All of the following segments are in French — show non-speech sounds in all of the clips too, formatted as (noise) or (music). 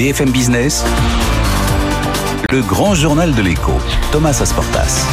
BFM Business, le grand journal de l'écho, Thomas Asportas.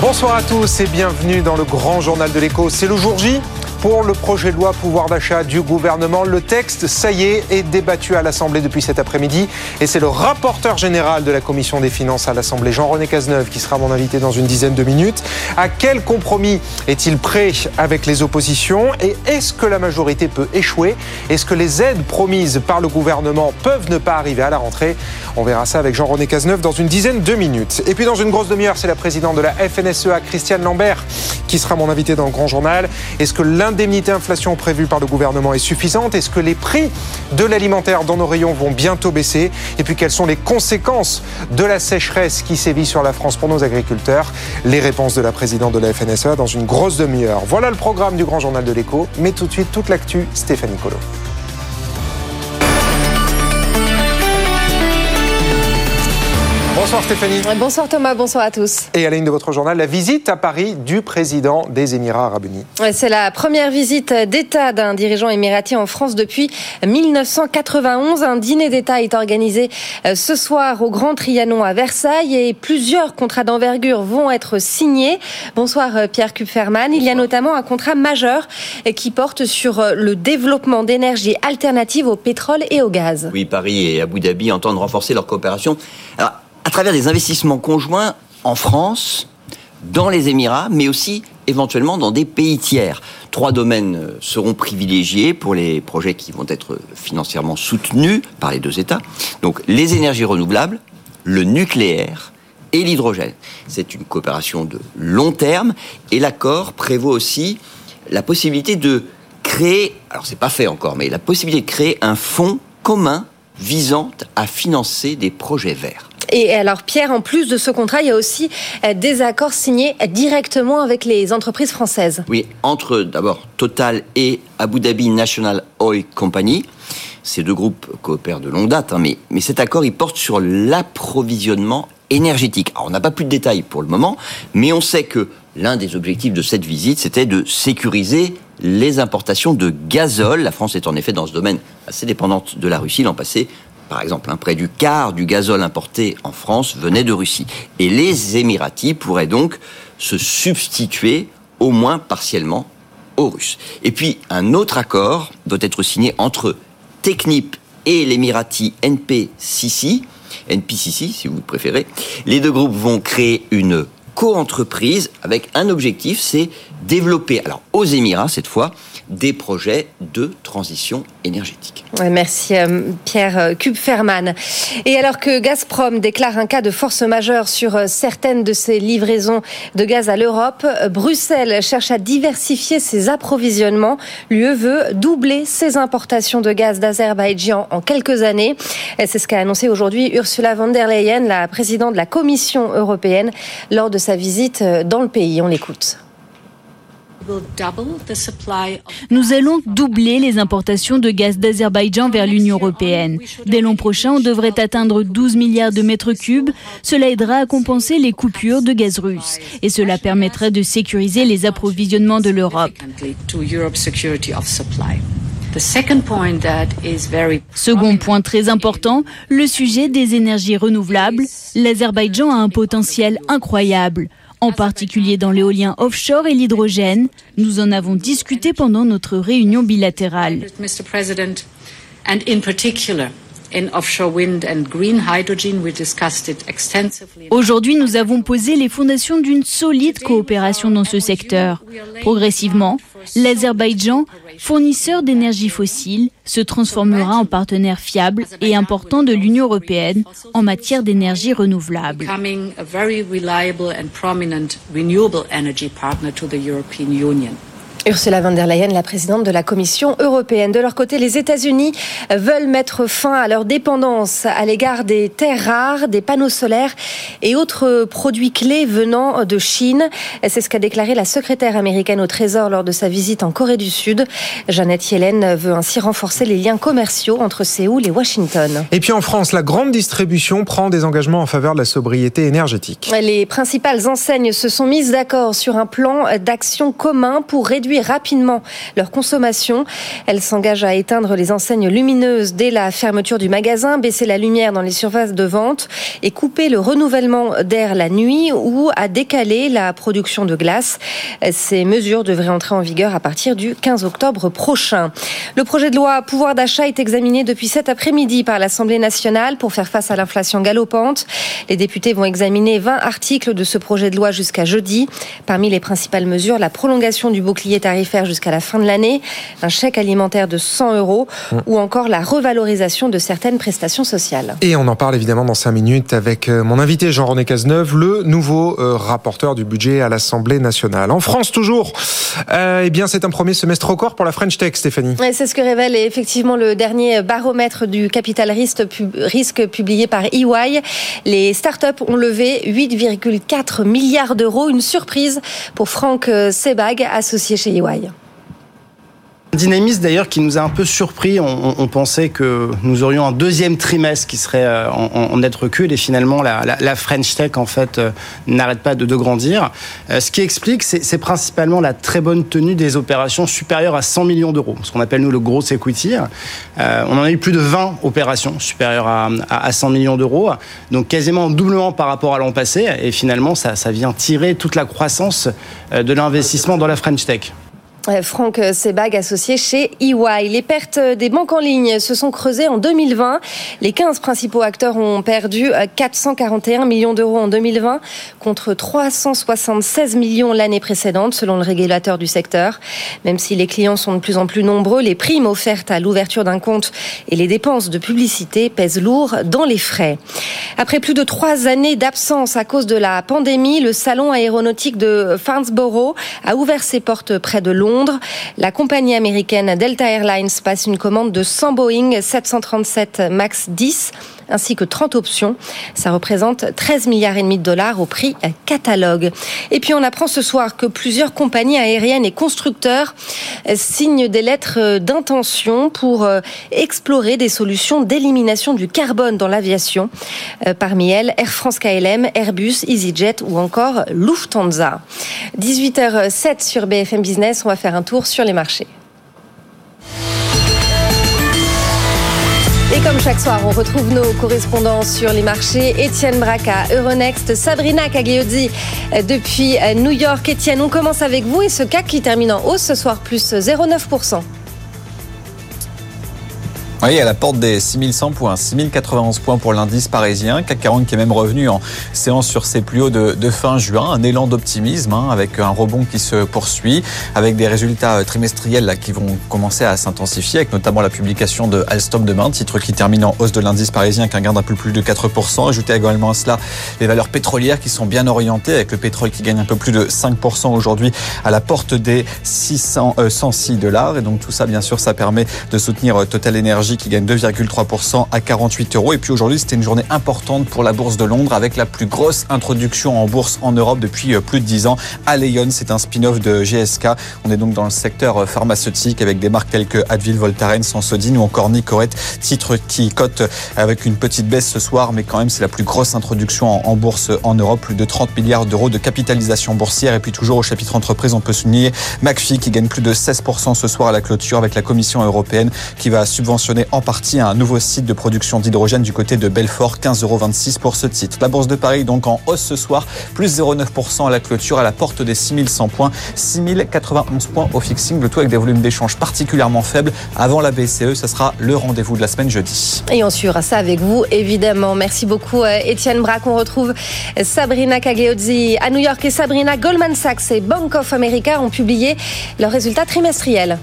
Bonsoir à tous et bienvenue dans le grand journal de l'écho. C'est le jour J pour le projet de loi pouvoir d'achat du gouvernement. Le texte, ça y est, est débattu à l'Assemblée depuis cet après-midi. Et c'est le rapporteur général de la Commission des finances à l'Assemblée, Jean-René Cazeneuve, qui sera mon invité dans une dizaine de minutes. À quel compromis est-il prêt avec les oppositions? Et est-ce que la majorité peut échouer? Est-ce que les aides promises par le gouvernement peuvent ne pas arriver à la rentrée? On verra ça avec Jean-René Cazeneuve dans une dizaine de minutes. Et puis dans une grosse demi-heure, c'est la présidente de la FNSEA, Christiane Lambert, qui sera mon invité dans le grand journal. Est-ce que l'un l'indemnité inflation prévue par le gouvernement est suffisante Est-ce que les prix de l'alimentaire dans nos rayons vont bientôt baisser? Et puis quelles sont les conséquences de la sécheresse qui sévit sur la France pour nos agriculteurs? Les réponses de la présidente de la FNSEA dans une grosse demi-heure. Voilà le programme du Grand Journal de l'écho. Mais tout de suite, toute l'actu, Stéphanie Colo. Bonsoir Stéphanie. Bonsoir Thomas, bonsoir à tous. Et à la ligne de votre journal, la visite à Paris du président des Émirats arabes unis. C'est la première visite d'État d'un dirigeant émirati en France depuis 1991. Un dîner d'État est organisé euh, ce soir au Grand Trianon à Versailles et plusieurs contrats d'envergure vont être signés. Bonsoir euh, Pierre Kupferman. Il y a notamment un contrat majeur euh, qui porte sur le développement d'énergies alternatives au pétrole et au gaz. Oui, Paris et Abu Dhabi entendent renforcer leur coopération. Alors, à travers des investissements conjoints en France, dans les Émirats, mais aussi éventuellement dans des pays tiers. Trois domaines euh, seront privilégiés pour les projets qui vont être financièrement soutenus par les deux États. Donc les énergies renouvelables, le nucléaire et l'hydrogène. C'est une coopération de long terme et l'accord prévoit aussi la possibilité de créer, alors c'est pas fait encore, mais la possibilité de créer un fonds commun visant à financer des projets verts. Et alors Pierre, en plus de ce contrat, il y a aussi euh, des accords signés directement avec les entreprises françaises. Oui, entre d'abord Total et Abu Dhabi National Oil Company. Ces deux groupes coopèrent de longue date, hein, mais, mais cet accord, il porte sur l'approvisionnement énergétique. Alors, on n'a pas plus de détails pour le moment, mais on sait que l'un des objectifs de cette visite, c'était de sécuriser les importations de gazole. La France est en effet dans ce domaine assez dépendante de la Russie l'an passé par exemple, près du quart du gazole importé en France venait de Russie. Et les Émiratis pourraient donc se substituer, au moins partiellement, aux Russes. Et puis, un autre accord doit être signé entre Technip et l'Emirati NPCC, NPCC si vous préférez. Les deux groupes vont créer une co-entreprise avec un objectif, c'est développer, alors aux Émirats cette fois, des projets de transition énergétique. merci euh, Pierre euh, Kupferman. Et alors que Gazprom déclare un cas de force majeure sur euh, certaines de ses livraisons de gaz à l'Europe, Bruxelles cherche à diversifier ses approvisionnements. L'UE veut doubler ses importations de gaz d'Azerbaïdjan en quelques années. C'est ce qu'a annoncé aujourd'hui Ursula von der Leyen, la présidente de la Commission européenne, lors de sa visite dans le pays. On l'écoute. Nous allons doubler les importations de gaz d'Azerbaïdjan vers l'Union européenne. Dès l'an prochain, on devrait atteindre 12 milliards de mètres cubes. Cela aidera à compenser les coupures de gaz russe et cela permettrait de sécuriser les approvisionnements de l'Europe. Second point très important, le sujet des énergies renouvelables. L'Azerbaïdjan a un potentiel incroyable en particulier dans l'éolien offshore et l'hydrogène. Nous en avons discuté pendant notre réunion bilatérale. Aujourd'hui, nous avons posé les fondations d'une solide coopération dans ce secteur. Progressivement, l'Azerbaïdjan, fournisseur d'énergie fossile, se transformera en partenaire fiable et important de l'Union européenne en matière d'énergie renouvelable. Ursula von der Leyen, la présidente de la Commission européenne. De leur côté, les États-Unis veulent mettre fin à leur dépendance à l'égard des terres rares, des panneaux solaires et autres produits clés venant de Chine. C'est ce qu'a déclaré la secrétaire américaine au Trésor lors de sa visite en Corée du Sud. Jeannette Yellen veut ainsi renforcer les liens commerciaux entre Séoul et Washington. Et puis en France, la grande distribution prend des engagements en faveur de la sobriété énergétique. Les principales enseignes se sont mises d'accord sur un plan d'action commun pour réduire rapidement leur consommation. Elle s'engage à éteindre les enseignes lumineuses dès la fermeture du magasin, baisser la lumière dans les surfaces de vente et couper le renouvellement d'air la nuit ou à décaler la production de glace. Ces mesures devraient entrer en vigueur à partir du 15 octobre prochain. Le projet de loi pouvoir d'achat est examiné depuis cet après-midi par l'Assemblée nationale pour faire face à l'inflation galopante. Les députés vont examiner 20 articles de ce projet de loi jusqu'à jeudi. Parmi les principales mesures, la prolongation du bouclier tarifaire jusqu'à la fin de l'année, un chèque alimentaire de 100 euros mmh. ou encore la revalorisation de certaines prestations sociales. Et on en parle évidemment dans 5 minutes avec euh, mon invité Jean-René Cazeneuve, le nouveau euh, rapporteur du budget à l'Assemblée nationale. En France toujours, euh, eh bien c'est un premier semestre record pour la French Tech, Stéphanie. C'est ce que révèle effectivement le dernier baromètre du capital risque publié par EY. Les startups ont levé 8,4 milliards d'euros, une surprise pour Franck Sebag, associé chez EY. Dynamisme d'ailleurs qui nous a un peu surpris. On, pensait que nous aurions un deuxième trimestre qui serait euh, en, net recul et finalement la, French Tech en fait euh, n'arrête pas de, grandir. Euh, ce qui explique, c'est principalement la très bonne tenue des opérations supérieures à 100 millions d'euros, ce qu'on appelle nous le gros equity. on en a eu plus de 20 opérations supérieures à, à 100 millions d'euros, donc quasiment doublement par rapport à l'an passé. Et finalement, ça vient tirer toute la croissance de l'investissement dans la French Tech. Euh, Franck Sebag, associé chez EY. Les pertes des banques en ligne se sont creusées en 2020. Les 15 principaux acteurs ont perdu 441 millions d'euros en 2020 contre 376 millions l'année précédente, selon le régulateur du secteur. Même si les clients sont de plus en plus nombreux, les primes offertes à l'ouverture d'un compte et les dépenses de publicité pèsent lourd dans les frais. Après plus de trois années d'absence à cause de la pandémie, le salon aéronautique de Farnsborough a ouvert ses portes près de Londres la compagnie américaine Delta Airlines passe une commande de 100 Boeing 737 MAX 10 ainsi que 30 options. Ça représente 13 milliards et demi de dollars au prix catalogue. Et puis on apprend ce soir que plusieurs compagnies aériennes et constructeurs signent des lettres d'intention pour euh, explorer des solutions d'élimination du carbone dans l'aviation. Euh, parmi elles, Air France KLM, Airbus, EasyJet ou encore Lufthansa. 18h07 sur BFM Business, on va faire un tour sur les marchés. Comme chaque soir, on retrouve nos correspondants sur les marchés. Étienne Braca, Euronext, Sabrina Cagliozzi euh, depuis euh, New York. Étienne, on commence avec vous et ce CAC qui termine en hausse ce soir, plus 0,9%. Oui, à la porte des 6100 points, 6091 points pour l'indice parisien, CAC 40 qui est même revenu en séance sur ses plus hauts de, fin juin, un élan d'optimisme hein, avec un rebond qui se poursuit, avec des résultats euh, trimestriels là, qui vont commencer à s'intensifier, avec notamment la publication de Alstom demain, titre qui termine en hausse de l'indice parisien, qui a un gain d'un peu plus de 4%. Ajoutez également à cela les valeurs pétrolières qui sont bien orientées, avec le pétrole qui gagne un peu plus de 5% aujourd'hui à la porte des 600, 106 euh, dollars. Et donc tout ça, bien sûr, ça permet de soutenir euh, Total Energy qui gagne 2,3% à 48 euros. Et puis aujourd'hui, c'était une journée importante pour la bourse de Londres avec la plus grosse introduction en bourse en Europe depuis euh, plus de 10 ans. Aleion, c'est un spin-off de GSK. On est donc dans le secteur euh, pharmaceutique avec des marques telles que Advil, Voltaren, Sansodine ou encore Nicorette, titre qui cote avec une petite baisse ce soir, mais quand même c'est la plus grosse introduction en bourse en Europe, plus de 30 milliards d'euros de capitalisation boursière. Et puis toujours au chapitre entreprise, on peut souligner McPhee qui gagne plus de 16% ce soir à la clôture avec la Commission européenne qui va subventionner en partie un nouveau site de production d'hydrogène du côté de Belfort, 15,26 euros pour ce titre. La Bourse de Paris donc en hausse ce soir, plus 0,9% à la clôture à la porte des 6100 points, 6091 points au fixing, le tout avec des volumes d'échange particulièrement faibles. Avant la BCE, ce sera le rendez-vous de la semaine jeudi. Et on suivra ça avec vous, évidemment. Merci beaucoup, euh, Étienne Braque. On retrouve Sabrina Cagliozzi à New York et Sabrina Goldman Sachs et Bank of America ont publié leurs résultats trimestriels.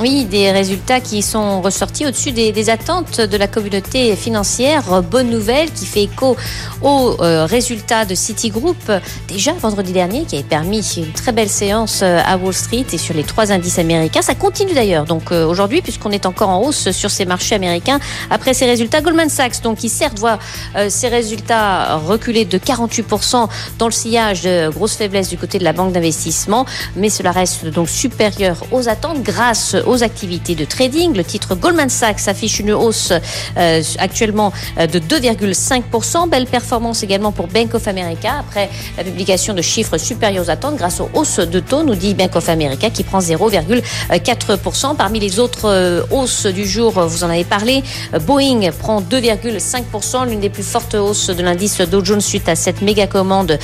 Oui, des résultats qui sont ressortis au-dessus des, attentes de la communauté financière. Bonne nouvelle qui fait écho aux euh, résultats de Citigroup déjà vendredi dernier, qui avait permis une très belle séance euh, à Wall Street et sur les trois indices américains. Ça continue d'ailleurs. Donc euh, aujourd'hui, puisqu'on est encore en hausse sur ces marchés américains après ces résultats, Goldman Sachs, donc qui certes voit ses résultats reculer de 48% dans le sillage de grosses faiblesses du côté de la banque d'investissement, mais cela reste donc supérieur aux attentes grâce aux activités de trading. Le titre Goldman Sachs affiche une hausse euh, actuellement euh, de 2,5%. Belle performance également pour Bank of America après la publication de chiffres supérieurs aux attentes grâce aux hausses de taux, nous dit Bank of America qui prend 0,4%. Parmi les autres euh, hausses du jour, vous en avez parlé, Boeing prend 2,5%, l'une des plus fortes hausses de l'indice Dow Jones suite à cette méga commande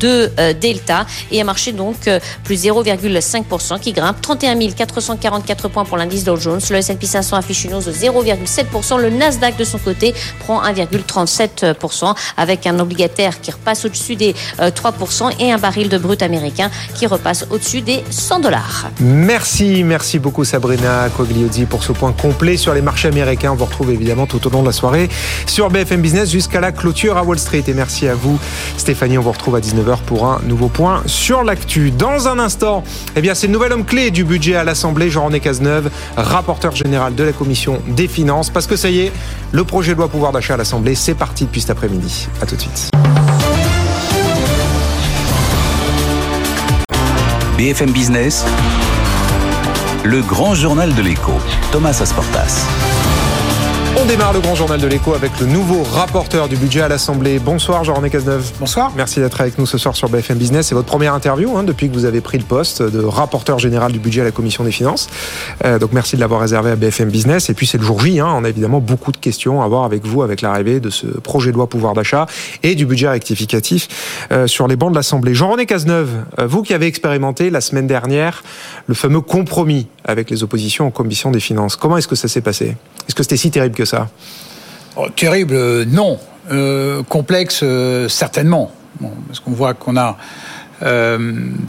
de Delta et un marché donc plus 0,5% qui grimpe 31 444 points pour l'indice Dow Jones. Le S&P 500 affiche une hausse de 0,7%. Le Nasdaq de son côté prend 1,37% avec un obligataire qui repasse au-dessus des 3% et un baril de brut américain qui repasse au-dessus des 100 dollars. Merci, merci beaucoup Sabrina Cogliozzi pour ce point complet sur les marchés américains. On vous retrouve évidemment tout au long de la soirée sur BFM Business jusqu'à la clôture à Wall Street. Et merci à vous Stéphanie, on vous retrouve à 19h pour un nouveau point sur l'actu. Dans un instant, eh bien c'est le nouvel homme clé du budget à l'Assemblée, Jean-René Rapporteur général de la Commission des Finances. Parce que ça y est, le projet de loi pouvoir d'achat à l'Assemblée, c'est parti depuis cet après-midi. A tout de suite. BFM Business, le grand journal de l'écho, Thomas Asportas. On démarre le grand journal de l'écho avec le nouveau rapporteur du budget à l'Assemblée. Bonsoir Jean-René Cazeneuve. Bonsoir. Merci d'être avec nous ce soir sur BFM Business. C'est votre première interview hein, depuis que vous avez pris le poste de rapporteur général du budget à la Commission des Finances. Euh, donc merci de l'avoir réservé à BFM Business. Et puis c'est le jour J. Hein, on a évidemment beaucoup de questions à avoir avec vous avec l'arrivée de ce projet de loi pouvoir d'achat et du budget rectificatif euh, sur les bancs de l'Assemblée. Jean-René Cazeneuve, euh, vous qui avez expérimenté la semaine dernière le fameux compromis avec les oppositions en Commission des Finances, comment est-ce que ça s'est passé? Est-ce que c'était si terrible que Oh, terrible, euh, non. Euh, complexe, euh, certainement. Parce qu'on voit qu'on a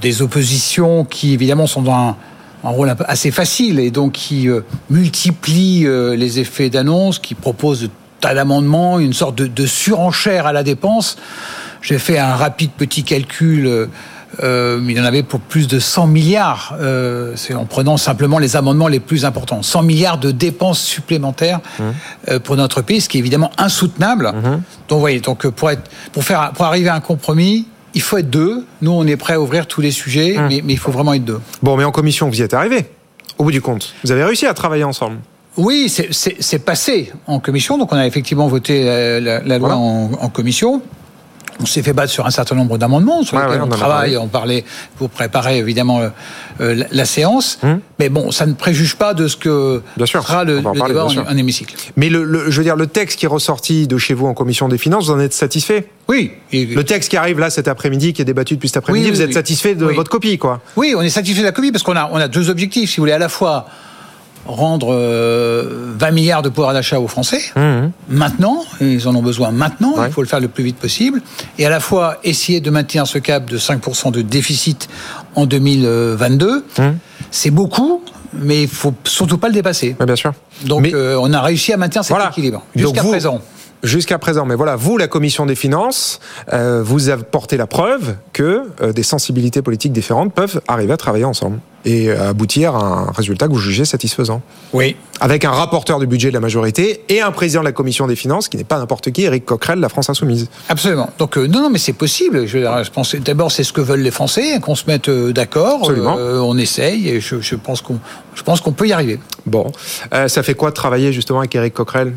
des oppositions qui, évidemment, sont dans un, rôle assez facile et donc qui multiplient les effets d'annonce, qui proposent de tas d'amendements, une sorte de surenchère à la dépense. J'ai fait un rapide petit calcul. Euh, il y en avait pour plus de 100 milliards, euh, c'est en prenant simplement les amendements les plus importants. 100 milliards de dépenses supplémentaires euh, pour notre pays, ce qui est évidemment insoutenable. Donc, vous voyez, donc pour, être, pour, faire, pour arriver à un compromis, il faut être deux. Nous, on est prêt à ouvrir tous les sujets, mais, mais il faut vraiment être deux. Bon, mais en commission, vous y êtes arrivé, au bout du compte. Vous avez réussi à travailler ensemble. Oui, c'est- passé en commission. Donc, on a effectivement voté la, la- la loi Voilà. en, en commission. On s'est fait battre sur un certain nombre d'amendements sur lesquels ouais, on travaille. On parlait pour préparer évidemment euh, euh, la, la séance. Hum. Mais bon, ça ne préjuge pas de ce que Bien sûr, sera le, parler, débat en, en hémicycle. Mais le, le- je veux dire, le texte qui est ressorti de chez vous en commission des finances, vous en êtes satisfait? Oui. Et- Le texte qui arrive là cet après-midi, qui est débattu depuis cet après-midi, Oui, vous oui, êtes oui. satisfait de votre copie, quoi? Oui, on est satisfait de la copie parce qu'on a, on a deux objectifs, si vous voulez, à la fois rendre euh, 20 milliards de pouvoir d'achat aux Français, maintenant, et ils en ont besoin maintenant, Mmh. Ouais. il faut le faire le plus vite possible, et à la fois essayer de maintenir ce cap de 5% de déficit en 2022. Mmh. C'est beaucoup, mais il faut surtout pas le dépasser. Bien sûr. Donc Mais- euh, on a réussi à maintenir cet Voilà. équilibre jusqu'à présent. Jusqu'à présent, mais voilà, vous, la commission des finances, euh, vous apportez la preuve que euh, des sensibilités politiques différentes peuvent arriver à travailler ensemble et à aboutir à un résultat que vous jugez satisfaisant. Oui. Avec un rapporteur du budget de la majorité et un président de la commission des finances qui n'est pas n'importe qui, Éric Coquerel, la France Insoumise. Absolument. Donc euh, non, non, mais c'est possible. Je, pense d'abord c'est ce que veulent les Français, qu'on se mette euh, d'accord. Absolument. Euh, on essaye et je, je pense qu'on, je pense qu'on peut y arriver. Bon, Euh, ça fait quoi de travailler justement avec Éric Coquerel?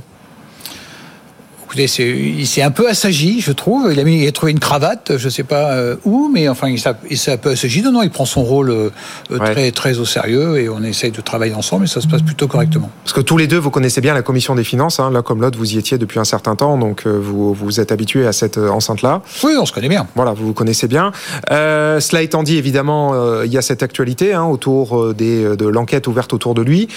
Écoutez, il s'est un peu assagi, je trouve. Il a, mis, il a trouvé une cravate, je sais pas euh, où, mais enfin, il s'est, un peu assagi. Non, non, il prend son rôle euh, euh, Ouais. très, très au sérieux et on essaye de travailler ensemble et ça se passe plutôt correctement. Parce que tous les deux, vous connaissez bien la commission des finances. Hein, l'un comme l'autre, vous y étiez depuis un certain temps, donc vous vous êtes habitué à cette enceinte-là. Oui, on se connaît bien. Voilà, vous vous connaissez bien. Euh, cela étant dit, évidemment, euh, il y a cette actualité hein, autour des, de l'enquête ouverte autour de lui.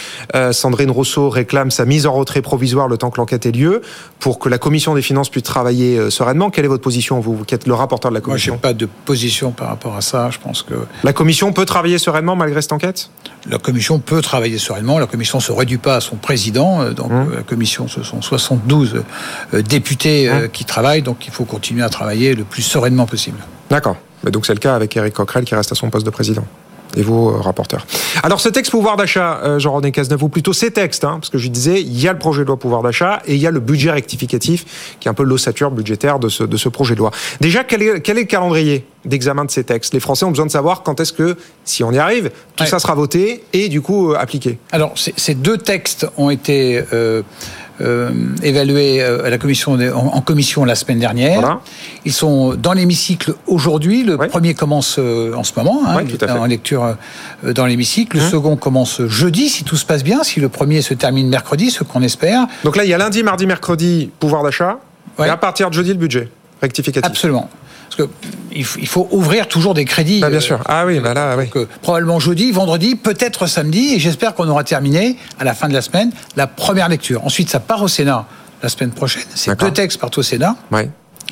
Sandrine Rousseau réclame sa mise en retrait provisoire le temps que l'enquête ait lieu pour que la commission des finances puisse travailler euh, sereinement. Quelle est votre position, vous, qui êtes le rapporteur de la Moi, je commission n'ai pas de position par rapport à ça. Je pense que La commission peut travailler sereinement malgré cette enquête? La commission peut travailler sereinement. La commission ne se réduit pas à son président. Euh, Donc, Mmh. euh, la commission, ce sont 72 euh, députés euh, qui travaillent. Donc, il faut continuer à travailler le plus sereinement possible. D'accord. Mais donc c'est le cas avec Éric Coquerel qui reste à son poste de président. Et vos euh, rapporteurs. Alors ce texte pouvoir d'achat, euh, Jean-René Cazeneuve, ou plutôt ces textes, hein, parce que je disais, il y a le projet de loi pouvoir d'achat et il y a le budget rectificatif, qui est un peu l'ossature budgétaire de ce, de ce projet de loi. Déjà, quel est, quel est le calendrier d'examen de ces textes? Les Français ont besoin de savoir quand est-ce que, si on y arrive, tout Ouais. ça sera voté et du coup euh, appliqué. Alors, ces ces deux textes ont été euh, euh, évalués euh, à la commission en, en commission la semaine dernière. Voilà. Ils sont dans l'hémicycle aujourd'hui. Le Ouais. premier commence euh, en ce moment, hein, Ouais, tout à fait. en lecture dans l'hémicycle. Le Hum. second commence jeudi, si tout se passe bien, si le premier se termine mercredi, ce qu'on espère. Donc là, il y a lundi, mardi, mercredi, pouvoir d'achat, Ouais. et à partir de jeudi, le budget rectificatif. Absolument. Parce que il faut, ouvrir toujours des crédits. Bah, bien euh, sûr. Ah oui, bah là, oui. Donc, euh, probablement jeudi, vendredi, peut-être samedi, et j'espère qu'on aura terminé à la fin de la semaine la première lecture. Ensuite, ça part au Sénat la semaine prochaine. Ces deux textes partent au Sénat. Ouais.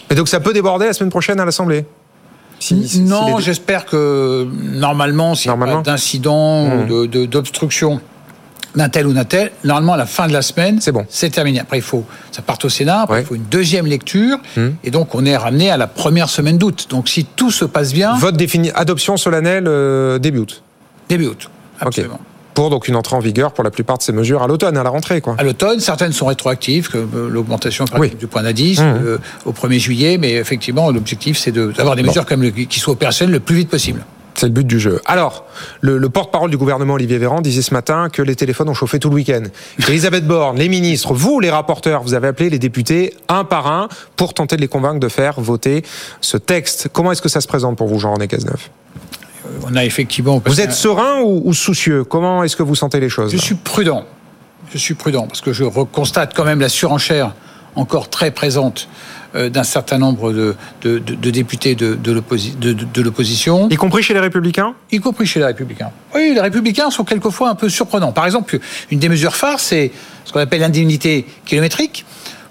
Et donc ça peut déborder la semaine prochaine à l'Assemblée? Si- si- si non, les- j'espère que normalement, s'il n'y a pas d'incident Mmh. ou de- d'obstruction d'un tel ou d'un tel, normalement, à la fin de la semaine, C'est bon. C'est terminé. Après, il faut, ça part au Sénat, après, Ouais. il faut une deuxième lecture, Mmh. et donc on est ramené à la première semaine d'août. Donc, si tout se passe bien, Vote défini, adoption solennelle euh, début août. début août. Absolument. Pour donc une entrée en vigueur pour la plupart de ces mesures à l'automne, à la rentrée, quoi. À l'automne, certaines sont rétroactives, comme euh, l'augmentation Oui. du point d'indice Mmh. euh, au 1er juillet, mais effectivement, l'objectif, c'est de- d'avoir des Bon. mesures comme le- qui soient opérationnelles le plus vite possible. C'est le but du jeu. Alors, le, le porte-parole du gouvernement, Olivier Véran, disait ce matin que les téléphones ont chauffé tout le week-end. Elisabeth Borne, les ministres, vous, les rapporteurs, vous avez appelé les députés un par un pour tenter de les convaincre de faire voter ce texte. Comment est-ce que ça se présente pour vous, Jean-René Cazeneuve? Euh, On a effectivement. Vous êtes serein ou, ou soucieux? Comment est-ce que vous sentez les choses Je suis prudent. Je suis prudent parce que je constate quand même la surenchère encore très présente d'un certain nombre de, de- de- de députés de, de l'opposi- de- de- de l'opposition, Y compris chez les Républicains? Y compris chez les Républicains. Oui, les Républicains sont quelquefois un peu surprenants. Par exemple, une des mesures phares, c'est ce qu'on appelle l'indemnité kilométrique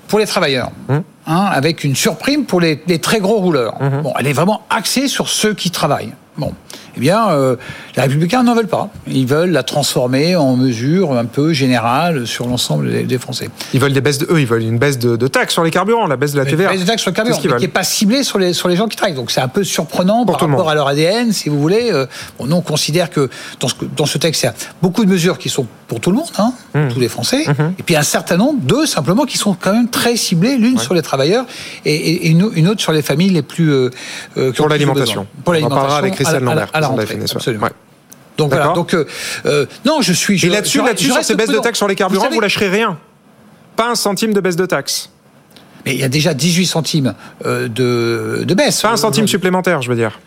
pour les travailleurs, Hum. hein, avec une surprime pour les, les très gros rouleurs. Hum. Bon, elle est vraiment axée sur ceux qui travaillent. Bon, eh bien, euh, les Républicains n'en veulent pas. Ils veulent la transformer en mesure un peu générale sur l'ensemble des, des Français. Ils veulent des baisses de eux, ils veulent une baisse de, de taxes sur les carburants, la baisse de la TVA. baisse de taxe sur le carburant, C'est ce qu'ils mais qui n'est pas ciblée sur les, sur les gens qui travaillent. Donc c'est un peu surprenant Pour par rapport à leur ADN, si vous voulez. Euh, Bon, nous, on considère que dans ce, dans ce texte, il y a beaucoup de mesures qui sont pour tout le monde, hein, Mmh. tous les Français, et puis un certain nombre, deux simplement, qui sont quand même très ciblées, l'une sur les travailleurs et, une, une autre sur les familles les plus... euh, euh, qui Pour l'alimentation. Pour l'alimentation. Avec Christelle à la- à la- Lambert, rentrée, absolument. Ouais. Donc voilà, donc euh, euh, non, je suis. Je, Et là-dessus, là-dessus, sur ces baisses de taxes sur les carburants, vous, savez- lâcherez rien. Pas un centime de baisse de taxes. Mais il y a déjà 18 centimes euh, de, de baisse. Pas un centime supplémentaire, je veux dire.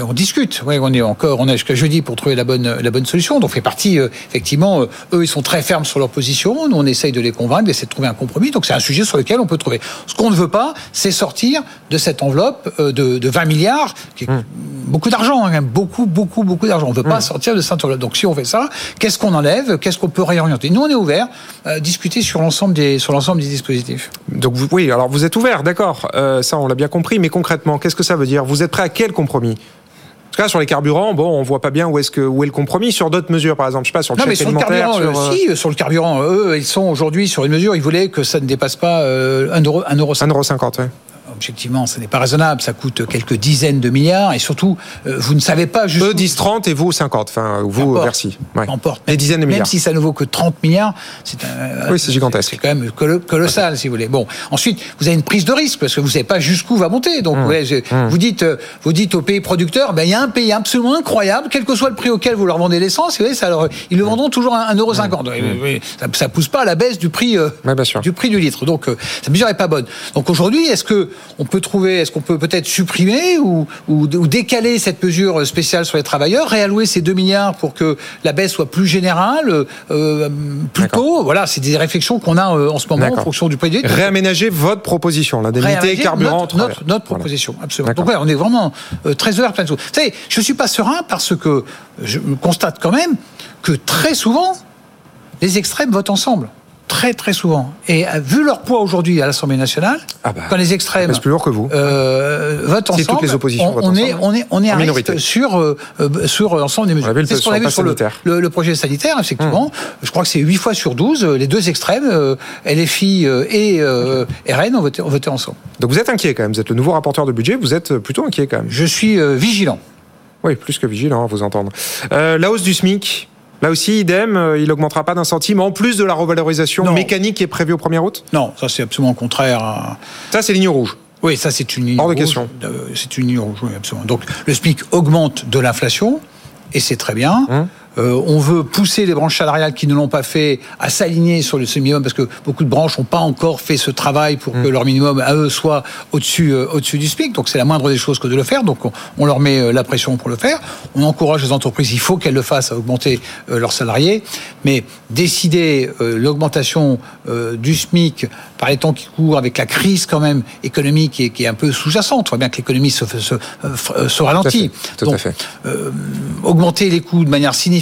On discute. Ouais, on est encore, on est jusqu'à jeudi pour trouver la bonne, la bonne solution. Donc, on fait partie, euh, effectivement, euh, eux, ils sont très fermes sur leur position. Nous, on essaye de les convaincre, d'essayer de trouver un compromis. Donc, c'est un sujet sur lequel on peut trouver. Ce qu'on ne veut pas, c'est sortir de cette enveloppe euh, de, de 20 milliards, qui est beaucoup d'argent, hein, beaucoup, beaucoup, beaucoup d'argent. On ne veut pas sortir de cette enveloppe. Donc, si on fait ça, qu'est-ce qu'on enlève? Qu'est-ce qu'on peut réorienter? Nous, on est ouvert à discuter sur l'ensemble des, sur l'ensemble des dispositifs. Donc vous- oui, alors vous êtes ouvert, d'accord. Ça, on l'a bien compris. Mais concrètement, qu'est-ce que ça veut dire? Vous êtes prêt à quel compromis? Tout cas, sur les carburants, bon, on voit pas bien où est-ce que où est le compromis sur d'autres mesures, par exemple, je sais pas sur le Non, mais chèque sur le alimentaire. carburant, sur, euh, si, sur le carburant, eux, ils sont aujourd'hui sur une mesure, ils voulaient que ça ne dépasse pas euh, 1 euro, 1 euro. 1,50€, ouais. Objectivement, ce n'est pas raisonnable, ça coûte quelques dizaines de milliards, et surtout, euh, vous ne savez pas juste. Eux disent 30 et vous 50, enfin vous. Bercy. Ouais. Des dizaines de Même milliards. si ça ne vaut que 30 milliards, c'est un- Oui, c'est gigantesque. C'est quand même colo- colossal, si vous voulez. Bon, ensuite, vous avez une prise de risque parce que vous ne savez pas jusqu'ù va monter. Donc, Mmh. je- vous dites, euh, vous dites aux pays producteurs, ben il y a un pays absolument incroyable, quel que soit le prix auquel vous leur vendez l'essence, vous voyez, ça leur- ils le vendront toujours à 1,50 euro. Ça, ça pousse pas à la baisse du prix, euh, Mmh. Ouais, bien sûr. du prix du litre. Donc, euh, cette mesure est pas bonne. Donc aujourd'hui, est-ce que on peut trouver, est-ce qu'on peut peut-être supprimer ou, ou, ou décaler cette mesure spéciale sur les travailleurs, réallouer ces 2 milliards pour que la baisse soit plus générale, euh, plus tôt? Voilà, c'est des réflexions qu'on a euh, en ce moment en fonction du prix du. Réaménager votre proposition, l'indemnité carburant. notre, notre, notre Voilà. proposition, absolument. Donc ouais, on est vraiment euh, très ouvert à plein de choses. Vous savez, je suis pas serein parce que je constate quand même que très souvent, les extrêmes votent ensemble. Très très souvent. Et euh, vu leur poids aujourd'hui à l'Assemblée nationale, Ah bah, quand les extrêmes plus lourd que vous. euh, votent ensemble, toutes les oppositions on, est on est on est à risque sur euh, euh, sur l'ensemble des mesures. C'est ce qu'on sur a le vu pass sur le, sanitaire. le, le projet sanitaire, effectivement. Je crois que c'est 8 fois sur 12, euh, les deux extrêmes, euh, LFI et RN, ont voté, ont voté ensemble. Donc vous êtes inquiet quand même. Vous êtes le nouveau rapporteur de budget. Vous êtes plutôt inquiet quand même. Je suis vigilant. Oui, plus que vigilant, à vous entendre. La hausse du SMIC, Là aussi, idem, euh, il n'augmentera pas d'un centime, en plus de la revalorisation Non. mécanique qui est prévue au 1er août Non, ça c'est absolument contraire à... Ça, c'est ligne rouge. Oui, ça c'est une ligne Hors de rouge. question. Euh, C'est une ligne rouge, oui, absolument. Donc le SMIC augmente de l'inflation, et c'est très bien. Hum. Euh, on veut pousser les branches salariales qui ne l'ont pas fait à s'aligner sur le minimum parce que beaucoup de branches n'ont pas encore fait ce travail pour que leur minimum à eux soit au-dessus euh, au-dessus du SMIC. Donc c'est la moindre des choses que de le faire. Donc on, on leur met euh, la pression pour le faire. On encourage les entreprises, il faut qu'elles le fassent à augmenter leurs salariés. Mais décider l'augmentation du SMIC par les temps qui courent avec la crise quand même économique qui est, qui est un peu sous-jacente. On voit bien que l'économie se, se, se, se ralentit. Tout à Donc, fait. euh, augmenter les coûts de manière significative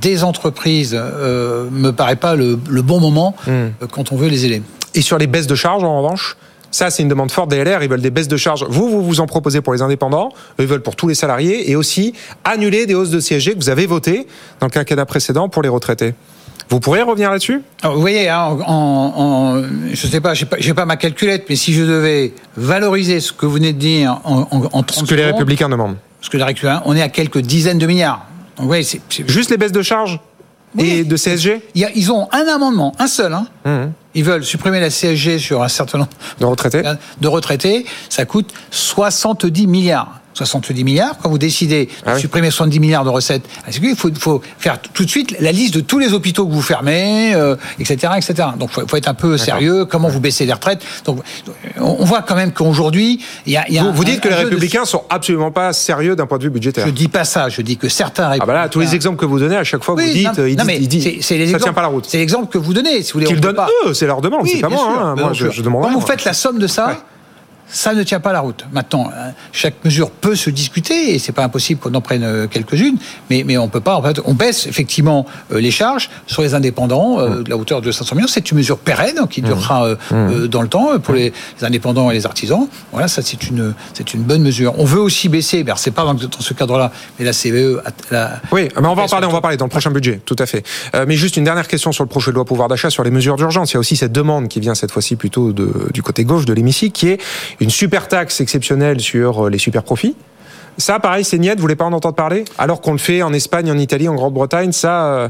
des entreprises euh, me paraît pas le, le bon moment Hmm. euh, quand on veut les aider. Et sur les baisses de charges, en revanche ça, c'est une demande forte des LR. Ils veulent des baisses de charges. Vous, vous vous en proposez pour les indépendants. Ils veulent pour tous les salariés. Et aussi annuler des hausses de CSG que vous avez votées dans le quinquennat précédent pour les retraités. Vous pourriez revenir là-dessus? Vous voyez, hein, en, en, en- je sais pas, j'ai pas, j'ai pas ma calculette, mais si je devais valoriser ce que vous venez de dire en, en, en 30 Ce que les Républicains demandent. ce que les Républicains, on est à quelques dizaines de milliards. Voyez, c'est- Juste les baisses de charges et Oui. de CSG il y a- ils ont un amendement, un seul. Hein. Mmh. Ils veulent supprimer la CSG sur un certain nombre de retraités. (laughs) de retraités, ça coûte 70 milliards. 70 milliards, quand vous décidez de Ah oui. supprimer 70 milliards de recettes, qu'il faut, faut faire tout de suite la liste de tous les hôpitaux que vous fermez, euh, etc., etc. Donc, il faut, faut être un peu sérieux. Comment vous baissez les retraites? Donc, on voit quand même qu'aujourd'hui, il y a, il y a Vous, un- vous dites que un les jeu de- Républicains sont absolument pas sérieux d'un point de vue budgétaire. Je dis pas ça. Je dis que certains Ah bah républicains. là, tous les exemples que vous donnez, à chaque fois, Oui, vous dites, non, ils non, disent, mais ils disent, c'est- c'est les ça exemples- tient pas la route. C'est l'exemple que vous donnez. Si vous voulez, Qu'ils donnent pas- eux, c'est leur demande, Oui, c'est pas moi. hein. Moi, je, je demande Quand vous faites la somme de ça. Ça ne tient pas la route. Maintenant, euh, chaque mesure peut se discuter et c'est pas impossible qu'on en prenne euh, quelques-unes, mais, mais on peut pas. En fait, on baisse effectivement euh, les charges sur les indépendants euh, Mmh. de la hauteur de 500 millions. C'est une mesure pérenne qui durera euh, euh, dans le temps pour les, les indépendants et les artisans. Voilà, ça c'est une c'est une bonne mesure. On veut aussi baisser. Ben, c'est pas dans, ce cadre-là, mais la CVE. a- la- Oui, mais on va en parler, on va parler dans le prochain budget, tout à fait. Mais juste une dernière question sur le projet de loi pouvoir d'achat, sur les mesures d'urgence. Il y a aussi cette demande qui vient cette fois-ci plutôt de, du côté gauche de l'hémicycle, qui est une super taxe exceptionnelle sur euh, les super profits. Ça, pareil, c'est niette, vous voulez pas en entendre parler? Alors qu'on le fait en Espagne, en Italie, en Grande-Bretagne, ça, euh,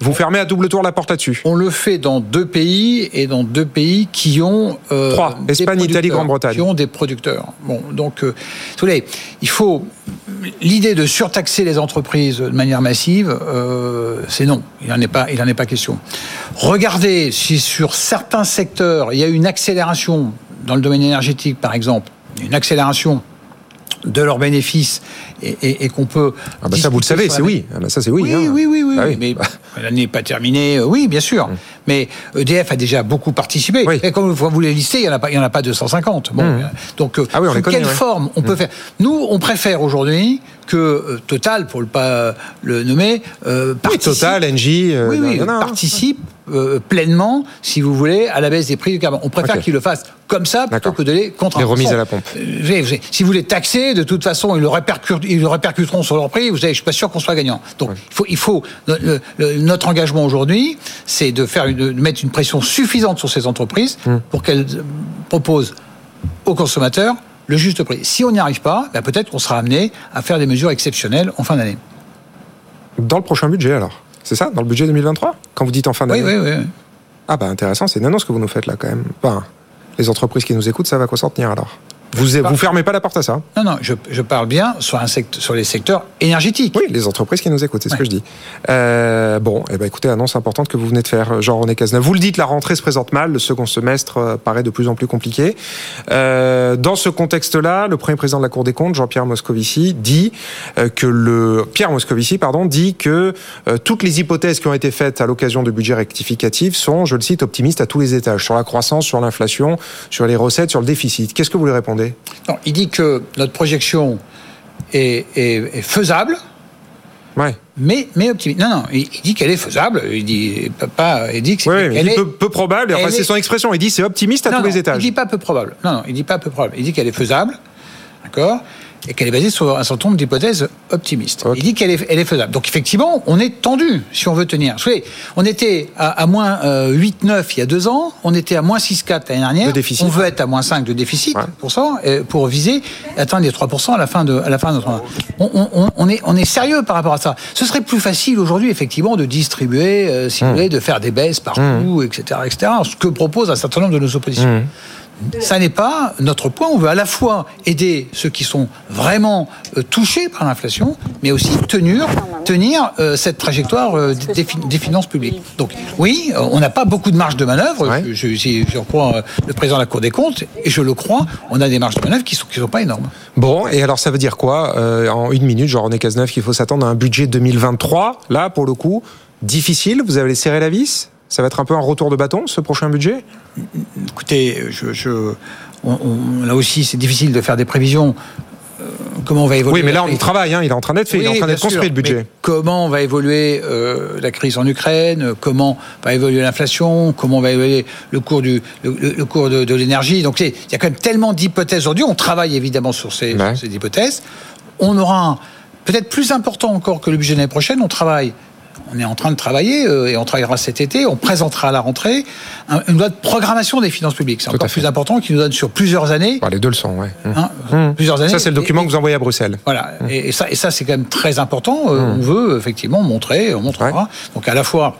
vous fermez à double tour la porte là-dessus. On le fait dans deux pays et dans deux pays qui ont euh, Trois. Espagne, Italie, Grande-Bretagne. qui ont des producteurs. Bon, donc, euh, vous voulez, il faut l'idée de surtaxer les entreprises de manière massive, euh, c'est non. Il n'en est pas, il en est pas question. Regardez si sur certains secteurs il y a une accélération dans le domaine énergétique, par exemple, une accélération de leurs bénéfices et, et- et qu'on peut. Ah bah ça, vous le savez, c'est oui. Ah bah ça, c'est oui. oui, hein. oui, oui, oui, Ah oui. Mais (laughs) l'année n'est pas terminée. euh, Oui, bien sûr. Mais EDF a déjà beaucoup participé. Oui. Et comme vous les listez, il n'y en, a pas- il y en a pas 250. Bon, euh, donc, euh, Ah oui, sous connaît, quelle ouais. forme on peut faire? Nous, on préfère aujourd'hui que euh, Total, pour ne pas le nommer, euh, Oui, participe, Total, Engie, euh, oui, oui, hein. participe euh, pleinement, si vous voulez, à la baisse des prix du carbone. On préfère qu'ils le fassent comme ça plutôt que de les contre Les remises à la pompe. si vous les taxez, de toute façon, ils le, répercutent- ils le répercuteront sur leur prix. Vous savez, je suis pas sûr qu'on soit gagnant. Donc, il faut, il faut le- le- le- notre engagement aujourd'hui, c'est de faire une, de mettre une pression suffisante sur ces entreprises Hum. pour qu'elles proposent aux consommateurs le juste prix. Si on n'y arrive pas, ben peut-être qu'on sera amené à faire des mesures exceptionnelles en fin d'année. Dans le prochain budget, alors C'est ça Dans le budget 2023 Quand vous dites en fin Oui, d'année oui, oui. Ah bah intéressant, c'est une annonce que vous nous faites là quand même. Enfin, les entreprises qui nous écoutent, ça va quoi s'en tenir alors vous, vous fermez pas la porte à ça Non, non, je, je parle bien sur, un secteur, sur les secteurs énergétiques. Oui, les entreprises qui nous écoutent, c'est ce Ouais. que je dis. Euh, bon, eh ben écoutez, annonce importante que vous venez de faire, Jean-René Cazeneuve. Vous le dites, la rentrée se présente mal, le second semestre euh, paraît de plus en plus compliqué. Euh, dans ce contexte-là, le premier président de la Cour des comptes, Jean-Pierre Moscovici, dit euh, que le Pierre Moscovici, pardon, dit que euh, toutes les hypothèses qui ont été faites à l'occasion du budget rectificatif sont, je le cite, optimistes à tous les étages, sur la croissance, sur l'inflation, sur les recettes, sur le déficit. Qu'est-ce que vous lui répondez Non, il dit que notre projection est, est- est faisable, Ouais. mais, mais optimiste. Non, non, il, il dit qu'elle est faisable. Il dit pas- il dit que c'est dit est- peu, peu probable, enfin c'est est- son expression, il dit c'est optimiste à non, tous non, les étages. Il dit pas peu probable. Non, non, il dit pas peu probable. Il dit qu'elle est faisable, d'accord, et qu'elle est basée sur un certain nombre d'hypothèses optimistes. Il dit qu'elle est, elle est faisable. Donc effectivement, on est tendu si on veut tenir. Vous savez, on était à, à moins euh, 8,9 il y a deux ans, on était à moins 6,4 l'année dernière. De déficit. On veut être à moins 5 de déficit Ouais. pour ça, et pour viser atteindre les 3% à la fin de, à la fin de notre mandat. On, on- on- on est, on est sérieux par rapport à ça. Ce serait plus facile aujourd'hui, effectivement, de distribuer, euh, si vous voulez, de faire des baisses partout, etc., etc., ce que propose un certain nombre de nos oppositions. Ça n'est pas notre point. On veut à la fois aider ceux qui sont vraiment euh, touchés par l'inflation, mais aussi tenir, tenir euh, cette trajectoire euh, des, fi- des finances publiques. Donc oui, on n'a pas beaucoup de marge de manœuvre. Ouais. Je, je, je reprends le président de la Cour des comptes, et je le crois, on a des marges de manœuvre qui sont, qui sont pas énormes. Bon, et alors ça veut dire quoi euh, En une minute, Jean-René Cazeneuve, qu'il faut s'attendre à un budget 2023. Là, pour le coup, difficile? Vous allez serrer la vis? Ça va être un peu un retour de bâton, ce prochain budget? Écoutez, je, je- on- on- là aussi, c'est difficile de faire des prévisions. Euh, comment on va évoluer Oui, mais là, on y travaille. Hein, il est en train d'être fait. il est en train d'être construit, le budget. Comment va évoluer euh, la crise en Ukraine? Comment va évoluer l'inflation? Comment va évoluer le cours du le, le- le cours de, de l'énergie? Donc il y a quand même tellement d'hypothèses aujourd'hui. On travaille évidemment sur ces, Ouais. sur ces hypothèses. On aura peut-être plus important encore que le budget de l'année prochaine. On travaille. On est en train de travailler euh, et on travaillera cet été. On présentera à la rentrée un- une loi de programmation des finances publiques. C'est encore plus important qui nous donne sur plusieurs années. Bah, les deux le sont, ouais. Mmh. hein, Mmh. plusieurs années. Ça, c'est le document et- que vous envoyez à Bruxelles. voilà, et, et ça, et ça c'est quand même très important. Euh, Mmh. On veut effectivement montrer, on montrera. Donc à la fois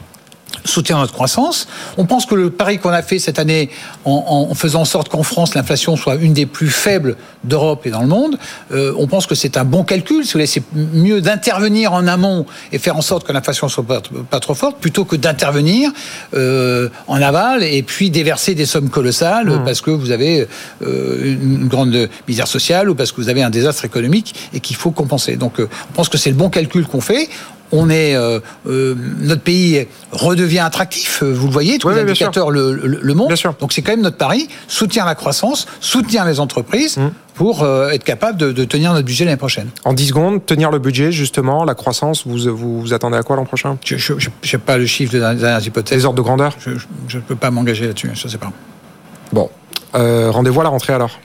soutenir notre croissance. On pense que le pari qu'on a fait cette année en, en faisant en sorte qu'en France l'inflation soit une des plus faibles d'Europe et dans le monde, euh, on pense que c'est un bon calcul. Si vous voulez, c'est mieux d'intervenir en amont et faire en sorte que l'inflation soit pas, pas trop forte, plutôt que d'intervenir euh, en aval et puis déverser des sommes colossales Mmh. parce que vous avez euh, une grande misère sociale ou parce que vous avez un désastre économique et qu'il faut compenser. Donc, on pense que c'est le bon calcul qu'on fait. On est, euh, euh, notre pays redevient attractif. euh, Vous le voyez, tous Oui, les oui, indicateurs le, le, le montrent. Donc c'est quand même notre pari, soutenir la croissance, soutenir les entreprises Mmh. pour euh, être capable de, de tenir notre budget l'année prochaine. En 10 secondes, tenir le budget, justement, la croissance, vous vous, vous attendez à quoi l'an prochain? Je n'ai pas le chiffre de dernières hypothèses. Les ordres de grandeur? Je ne peux pas m'engager là-dessus, je ne sais pas. Bon. Euh, rendez-vous à la rentrée alors.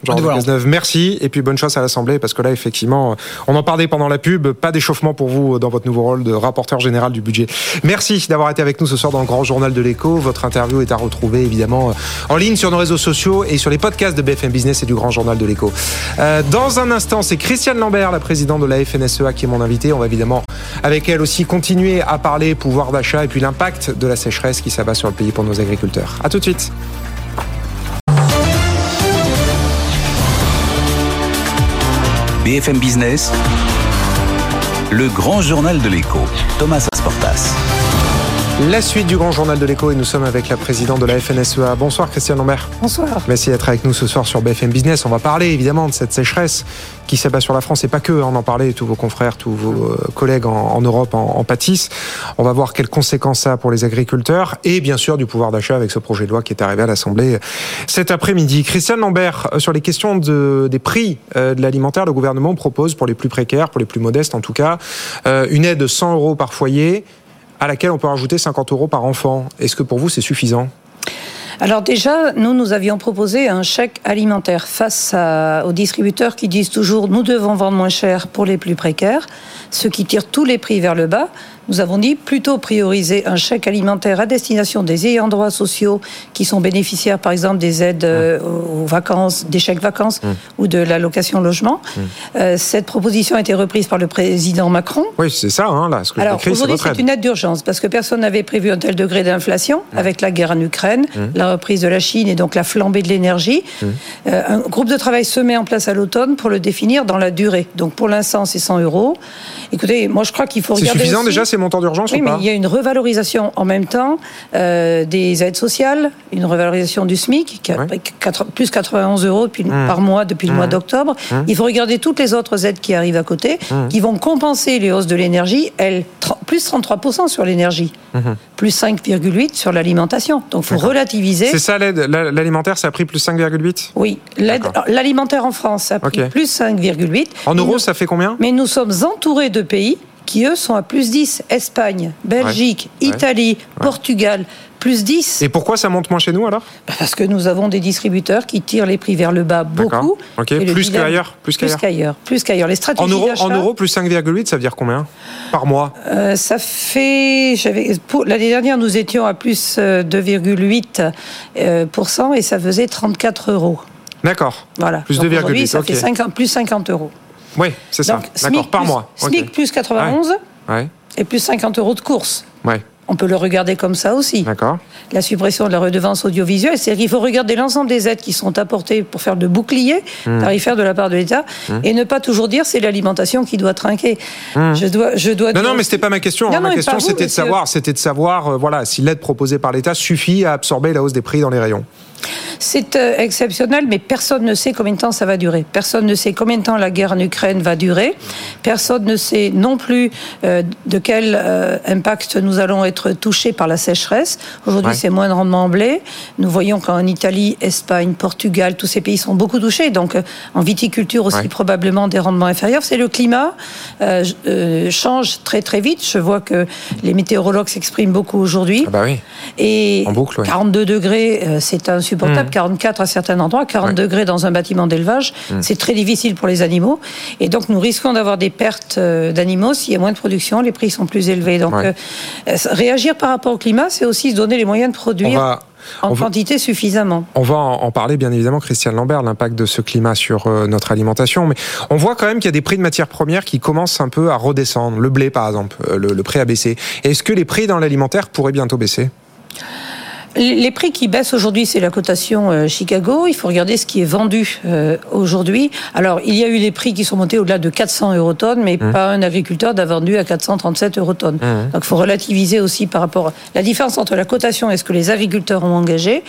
Merci et puis bonne chance à l'Assemblée parce que là effectivement, euh, on en parlait pendant la pub, pas d'échauffement pour vous dans votre nouveau rôle de rapporteur général du budget. Merci d'avoir été avec nous ce soir dans le grand journal de l'écho. Votre interview est à retrouver évidemment euh, en ligne sur nos réseaux sociaux et sur les podcasts de BFM Business et du grand journal de l'écho. Euh, dans un instant, c'est Christiane Lambert, la présidente de la FNSEA qui est mon invitée. On va évidemment avec elle aussi continuer à parler pouvoir d'achat et puis l'impact de la sécheresse qui s'abat sur le pays pour nos agriculteurs. À tout de suite. BFM Business, le grand journal de l'écho, Thomas Asportas. La suite du grand journal de l'écho et nous sommes avec la présidente de la FNSEA. Bonsoir Christiane Lambert. Bonsoir. Merci d'être avec nous ce soir sur BFM Business. On va parler évidemment de cette sécheresse qui s'abat sur la France et pas que, hein, on en parlait, tous vos confrères, tous vos euh, collègues en, en Europe en, en pâtissent. On va voir quelles conséquences ça a pour les agriculteurs et bien sûr du pouvoir d'achat avec ce projet de loi qui est arrivé à l'Assemblée cet après-midi. Christiane Lambert, euh, sur les questions de, des prix euh, de l'alimentaire, le gouvernement propose pour les plus précaires, pour les plus modestes en tout cas, une aide de 100 euros par foyer à laquelle on peut rajouter 50 euros par enfant. Est-ce que pour vous c'est suffisant? Alors déjà, nous, nous avions proposé un chèque alimentaire face à- aux distributeurs qui disent toujours nous devons vendre moins cher pour les plus précaires, ce qui tire tous les prix vers le bas. Nous avons dit plutôt prioriser un chèque alimentaire à destination des ayants droits sociaux qui sont bénéficiaires, par exemple, des aides euh, aux vacances, des chèques vacances ou de l'allocation logement. Euh, cette proposition a été reprise par le président Macron. Oui, c'est ça, hein, là, ce que Alors aujourd'hui, c'est une aide d'urgence parce que personne n'avait prévu un tel degré d'inflation avec la guerre en Ukraine, la reprise de la Chine et donc la flambée de l'énergie. Euh, un groupe de travail se met en place à l'automne pour le définir dans la durée. Donc pour l'instant, c'est 100 euros. Écoutez, moi je crois qu'il faut C'est regarder. suffisant aussi- déjà ces montants d'urgence oui, ou mais pas il y a une revalorisation en même temps euh, des aides sociales, une revalorisation du SMIC, qui a Ouais. pris quatre- plus 91 euros depuis, par mois depuis le mois d'octobre. Il faut regarder toutes les autres aides qui arrivent à côté, qui vont compenser les hausses de l'énergie, elles, plus 33% sur l'énergie, plus 5,8% sur l'alimentation. Donc il faut relativiser. C'est ça l'aide La- L'alimentaire, ça a pris plus 5,8 Oui, l'alimentaire en France a pris plus 5,8. En euros, nous- ça fait combien? Mais nous sommes entourés de pays qui eux sont à plus 10. Espagne, Belgique, Ouais. Italie, Portugal, plus 10. Et pourquoi ça monte moins chez nous alors? Bah, Parce que nous avons des distributeurs qui tirent les prix vers le bas beaucoup. D'accord. Ok, Et le plus qu'ailleurs, plus qu'ailleurs. Plus qu'ailleurs. Les En stratégies euros, d'achat, en euros, plus 5,8, ça veut dire combien? Par mois? Euh, ça fait. L'année dernière, nous étions à plus euh, 2,8 euh, pour cent et ça faisait 34 euros. D'accord. Voilà. Plus Donc 2,8, aujourd'hui, ça fait 50, plus 50 euros. Oui, c'est ça. D'accord, par plus- mois. SMIC plus 91 Ouais, et plus 50 euros de course. ouais, On peut le regarder comme ça aussi. d'accord. La suppression de la redevance audiovisuelle, c'est qu'il faut regarder l'ensemble des aides qui sont apportées pour faire le bouclier Hmm. tarifaire de la part de l'État et ne pas toujours dire c'est l'alimentation qui doit trinquer. Je dois, je dois Hmm. Non, dire non, mais c'était pas ma question. Non, hein. non, ma question, c'était de savoir, c'était de savoir, euh, voilà, si l'aide proposée par l'État suffit à absorber la hausse des prix dans les rayons. C'est euh, exceptionnel, mais personne ne sait combien de temps ça va durer. Personne ne sait combien de temps la guerre en Ukraine va durer. Personne ne sait non plus euh, de quel euh, impact nous allons être touchés par la sécheresse. Aujourd'hui, Ouais. c'est moins de rendement en blé. Nous voyons qu'en Italie, Espagne, Portugal, tous ces pays sont beaucoup touchés. Donc, en viticulture aussi, Ouais. probablement des rendements inférieurs. C'est le climat euh, change très très vite. Je vois que les météorologues s'expriment beaucoup aujourd'hui. Ah bah oui. Et En boucle, ouais. 42 degrés, c'est insupportable. Mmh. 44 à certains endroits, 40 Ouais. degrés dans un bâtiment d'élevage, Mmh. c'est très difficile pour les animaux. Et donc, nous risquons d'avoir des pertes euh, d'animaux s'il y a moins de production, les prix sont plus élevés. Donc, Ouais. euh, euh, réagir par rapport au climat, c'est aussi se donner les moyens de produire en on va- quantité suffisamment. On va en en parler bien évidemment, Christiane Lambert, l'impact de ce climat sur euh, notre alimentation. Mais on voit quand même qu'il y a des prix de matières premières qui commencent un peu à redescendre. Le blé, par exemple, euh, le, le prix a baissé. Est-ce que les prix dans l'alimentaire pourraient bientôt baisser? Les prix qui baissent aujourd'hui, c'est la cotation euh, Chicago. Il faut regarder ce qui est vendu euh, aujourd'hui. Alors, il y a eu des prix qui sont montés au-delà de 400 euros tonnes, mais pas un agriculteur n'a vendu à 437 euros tonnes. Donc, il faut relativiser aussi par rapport à la différence entre la cotation et ce que les agriculteurs ont engagé.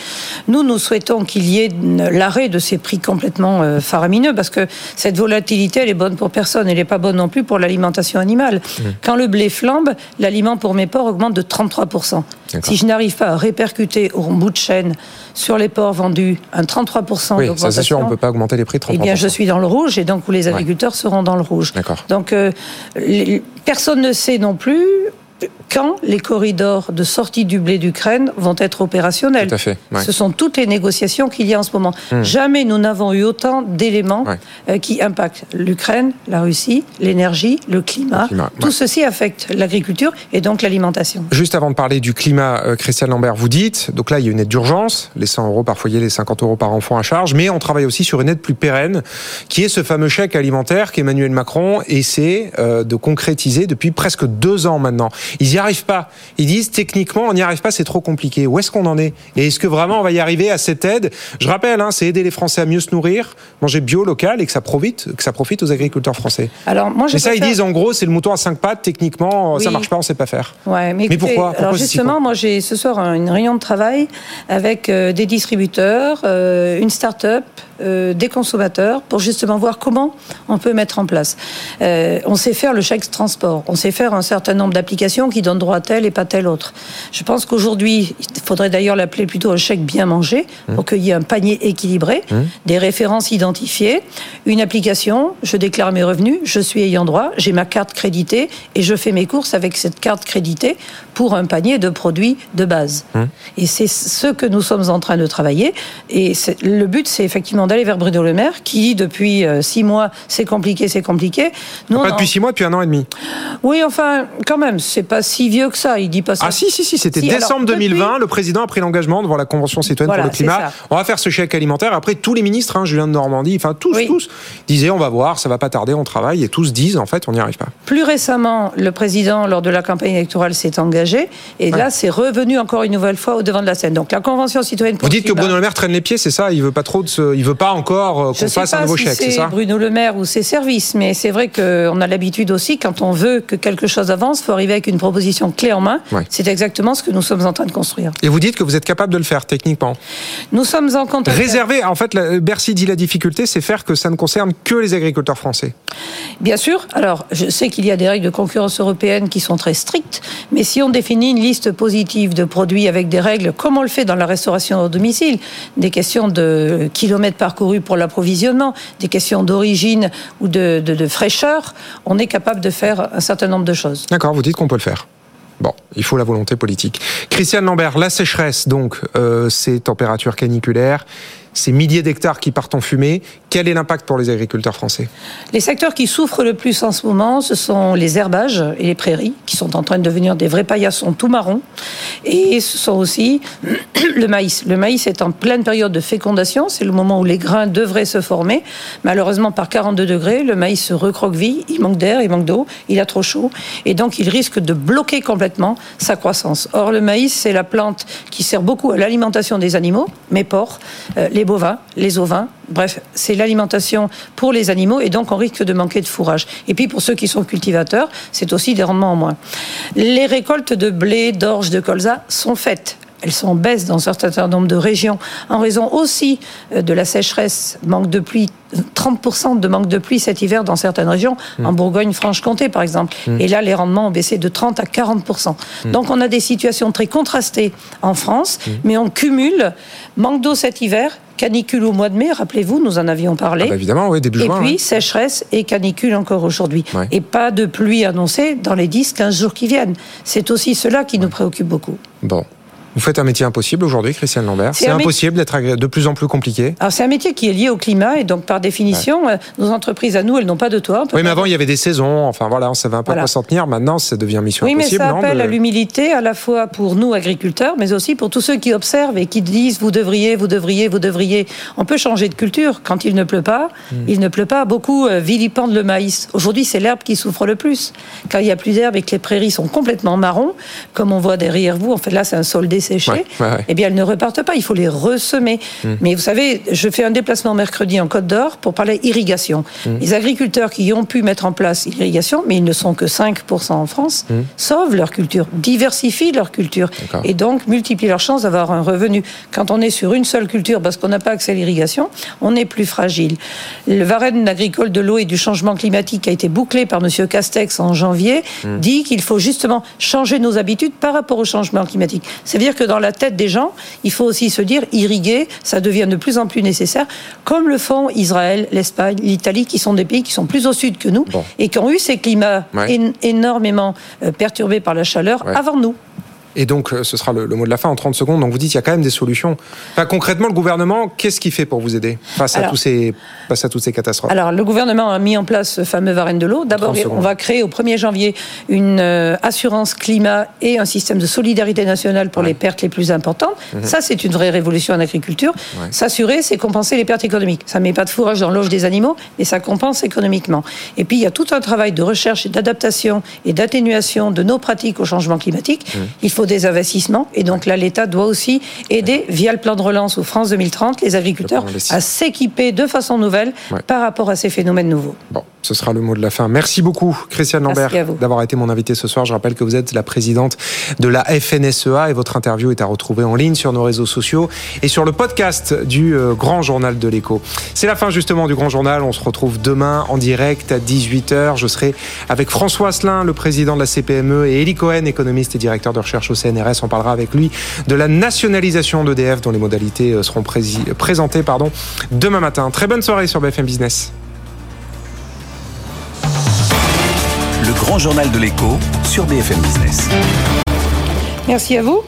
Nous, nous souhaitons qu'il y ait l'arrêt de ces prix complètement euh, faramineux, parce que cette volatilité, elle est bonne pour personne. Elle n'est pas bonne non plus pour l'alimentation animale. Quand le blé flambe, l'aliment pour mes porcs augmente de 33%. D'accord. Si je n'arrive pas à répercuter au bout de chaîne sur les porcs vendus un 33% Oui, ça c'est sûr, on ne peut pas augmenter les prix de 33%. eh bien, je suis dans le rouge et donc où les agriculteurs seront dans le rouge. D'accord. Donc, euh, les- personne ne sait non plus quand les corridors de sortie du blé d'Ukraine vont être opérationnels. Tout à fait, ouais. Hmm. Ce sont toutes les négociations qu'il y a en ce moment. Jamais nous n'avons eu autant d'éléments Ouais. euh, qui impactent l'Ukraine, la Russie, l'énergie, le climat. Le climat, Tout ceci affecte l'agriculture et donc l'alimentation. Juste avant de parler du climat, euh, Christiane Lambert, vous dites, donc là il y a une aide d'urgence, les 100 euros par foyer, les 50 euros par enfant à charge, mais on travaille aussi sur une aide plus pérenne, qui est ce fameux chèque alimentaire qu'Emmanuel Macron essaie euh, de concrétiser depuis presque deux ans maintenant. Ils n'y arrivent pas. Ils disent techniquement on n'y arrive pas, c'est trop compliqué. Où est-ce qu'on en est? Et est-ce que vraiment on va y arriver à cette aide? Je rappelle, hein, c'est aider les Français à mieux se nourrir, manger bio, local, et que ça profite, que ça profite aux agriculteurs français. Alors, moi, je Mais ça, ils disent en gros, c'est le mouton à cinq pattes. Techniquement, ça Oui. marche pas, on sait pas faire. Ouais, mais, pourquoi? Pourquoi Alors justement, moi j'ai ce soir un- une réunion de travail avec euh, des distributeurs, euh, une start-up, euh, des consommateurs, pour justement voir comment on peut mettre en place. Euh, on sait faire le chèque transport, on sait faire un certain nombre d'applications qui donnent droit à tel et pas tel autre. Je pense qu'aujourd'hui, il faudrait d'ailleurs l'appeler plutôt un chèque bien mangé, Mmh. pour qu'il y ait un panier équilibré, des références identifiées, une application, je déclare mes revenus, je suis ayant droit, j'ai ma carte créditée et je fais mes courses avec cette carte créditée pour un panier de produits de base. Et c'est ce que nous sommes en train de travailler. Et le but, c'est effectivement d'aller vers Bruno Le Maire, qui depuis euh, six mois, c'est compliqué, c'est compliqué. Nous, Pas on depuis six mois, depuis un an et demi. Oui, enfin, quand même, c'est pas si vieux que ça. Il dit pas ça. Ah si, si, si, c'était Si, alors, décembre depuis- 2020. Le président a pris l'engagement devant la Convention citoyenne Voilà, pour le climat. On va faire ce chèque alimentaire. Après, tous les ministres, hein, Julien de Normandie, enfin tous, Oui. tous, disaient on va voir, ça va pas tarder, on travaille. Et tous disent en fait, on n'y arrive pas. Plus récemment, le président, lors de la campagne électorale, s'est engagé. Et là, c'est revenu encore une nouvelle fois au devant de la scène. Donc, la Convention citoyenne pour Vous dites que Bruno Le Maire traîne les pieds, c'est ça? Il veut pas trop de ce- il veut pas encore euh, qu'on fasse pas un nouveau si chèque, c'est ça? Bruno Le Maire ou ses services, mais c'est vrai qu'on a l'habitude aussi, quand on veut que quelque chose avance, il faut arriver avec une proposition clé en main. Ouais. C'est exactement ce que nous sommes en train de construire. Et vous dites que vous êtes capable de le faire techniquement? Nous sommes en contact. Réserver, en fait, la- Bercy dit la difficulté, c'est faire que ça ne concerne que les agriculteurs français. Bien sûr. Alors, je sais qu'il y a des règles de concurrence européenne qui sont très strictes, mais si on définit une liste positive de produits avec des règles, comme on le fait dans la restauration au domicile, des questions de kilomètres parcourus pour l'approvisionnement, des questions d'origine ou de, fraîcheur, on est capable de faire un certain nombre de choses. D'accord, vous dites qu'on peut le faire. Bon, il faut la volonté politique. Christiane Lambert, la sécheresse, donc, euh, ces températures caniculaires, ces milliers d'hectares qui partent en fumée. Quel est l'impact pour les agriculteurs français? Les secteurs qui souffrent le plus en ce moment, ce sont les herbages et les prairies, qui sont en train de devenir des vrais paillassons tout marrons. Et ce sont aussi (clears throat) le maïs. Le maïs est en pleine période de fécondation. C'est le moment où les grains devraient se former. Malheureusement, par 42 degrés, le maïs se recroqueville. Il manque d'air, il manque d'eau, il a trop chaud. Et donc, il risque de bloquer complètement sa croissance. Or, le maïs, c'est la plante qui sert beaucoup à l'alimentation des animaux, mes porcs, euh, les bovins, les ovins. Bref, c'est l'alimentation pour les animaux et donc on risque de manquer de fourrage. Et puis pour ceux qui sont cultivateurs, c'est aussi des rendements en moins. Les récoltes de blé, d'orge, de colza sont faites elles sont en baisse dans un certain nombre de régions en raison aussi euh, de la sécheresse, manque de pluie 30% de manque de pluie cet hiver dans certaines régions, en Bourgogne-Franche-Comté par exemple. Et là, les rendements ont baissé de 30 à 40%. Donc on a des situations très contrastées en France, mais on cumule manque d'eau cet hiver, canicule au mois de mai, rappelez-vous, nous en avions parlé. Ah bah évidemment, oui, début Et juin. puis ouais. sécheresse et canicule encore aujourd'hui. Ouais. Et pas de pluie annoncée dans les 10-15 jours qui viennent. C'est aussi cela qui nous préoccupe beaucoup. Bon. Vous faites un métier impossible aujourd'hui, Christiane Lambert. C'est impossible d'être de plus en plus compliqué. Alors c'est un métier qui est lié au climat et donc par définition, euh, nos entreprises à nous, elles n'ont pas de toit. Oui, mais avant, il y avait des saisons. Enfin, voilà, on savait un peu Voilà. quoi s'en tenir. Maintenant, ça devient mission Oui, mais impossible. ça non, appelle de- à l'humilité à la fois pour nous agriculteurs, mais aussi pour tous ceux qui observent et qui disent vous devriez, vous devriez, vous devriez. On peut changer de culture quand il ne pleut pas. Hmm. Il ne pleut pas. Beaucoup euh, vilipendent le maïs. Aujourd'hui, c'est l'herbe qui souffre le plus. Quand il y a plus d'herbe et que les prairies sont complètement marron, comme on voit derrière vous, en fait là c'est un sol desséché. Ouais, ouais, ouais. Eh bien, elles ne repartent pas. Il faut les ressemer. Hmm. Mais vous savez, je fais un déplacement mercredi en Côte d'Or pour parler irrigation. Hmm. Les agriculteurs qui ont pu mettre en place l'irrigation, mais ils ne sont que 5% en France, sauvent leur culture, diversifient leur culture et donc multiplient leurs chances d'avoir un revenu. Quand on est sur une seule culture parce qu'on n'a pas accès à l'irrigation, on est plus fragile. Le Varenne agricole de l'eau et du changement climatique qui a été bouclé par M. Castex en janvier Hmm. dit qu'il faut justement changer nos habitudes par rapport au changement climatique. C'est-à-dire que dans la tête des gens, il faut aussi se dire irriguer, ça devient de plus en plus nécessaire, comme le font Israël, l'Espagne, l'Italie, qui sont des pays qui sont plus au sud que nous Bon. et qui ont eu ces climats Ouais. énormément euh, perturbés par la chaleur Ouais. avant nous. Et donc, euh, ce sera le, le mot de la fin en 30 secondes. Donc, vous dites, il y a quand même des solutions. Enfin, concrètement, le gouvernement, qu'est-ce qu'il fait pour vous aider face à, Alors- tous ces, face à toutes ces catastrophes Alors, le gouvernement a mis en place ce fameux Varenne de l'eau. D'abord, 30 secondes. on va créer au 1er janvier une euh, assurance climat et un système de solidarité nationale pour les pertes les plus importantes. Ça, c'est une vraie révolution en agriculture. Ouais. S'assurer, c'est compenser les pertes économiques. Ça ne met pas de fourrage dans l'auge des animaux, mais ça compense économiquement. Et puis, il y a tout un travail de recherche et d'adaptation et d'atténuation de nos pratiques au changement climatique. Mhm. Il faut des investissements. Et donc là, l'État doit aussi aider, via le plan de relance ou France 2030, les agriculteurs à s'équiper de façon nouvelle Ouais. par rapport à ces phénomènes nouveaux. Bon, ce sera le mot de la fin. Merci beaucoup, Christiane Lambert, d'avoir été mon invité ce soir. Je rappelle que vous êtes la présidente de la FNSEA et votre interview est à retrouver en ligne sur nos réseaux sociaux et sur le podcast du euh, Grand Journal de l'Écho. C'est la fin justement du Grand Journal. On se retrouve demain en direct à 18h. Je serai avec François Asselin, le président de la CPME, et Elie Cohen, économiste et directeur de recherche au CNRS. On parlera avec lui de la nationalisation d'EDF dont les modalités euh, seront présentées pardon, demain matin. Très bonne soirée sur BFM Business. Le grand journal de l'écho sur BFM Business. Merci à vous.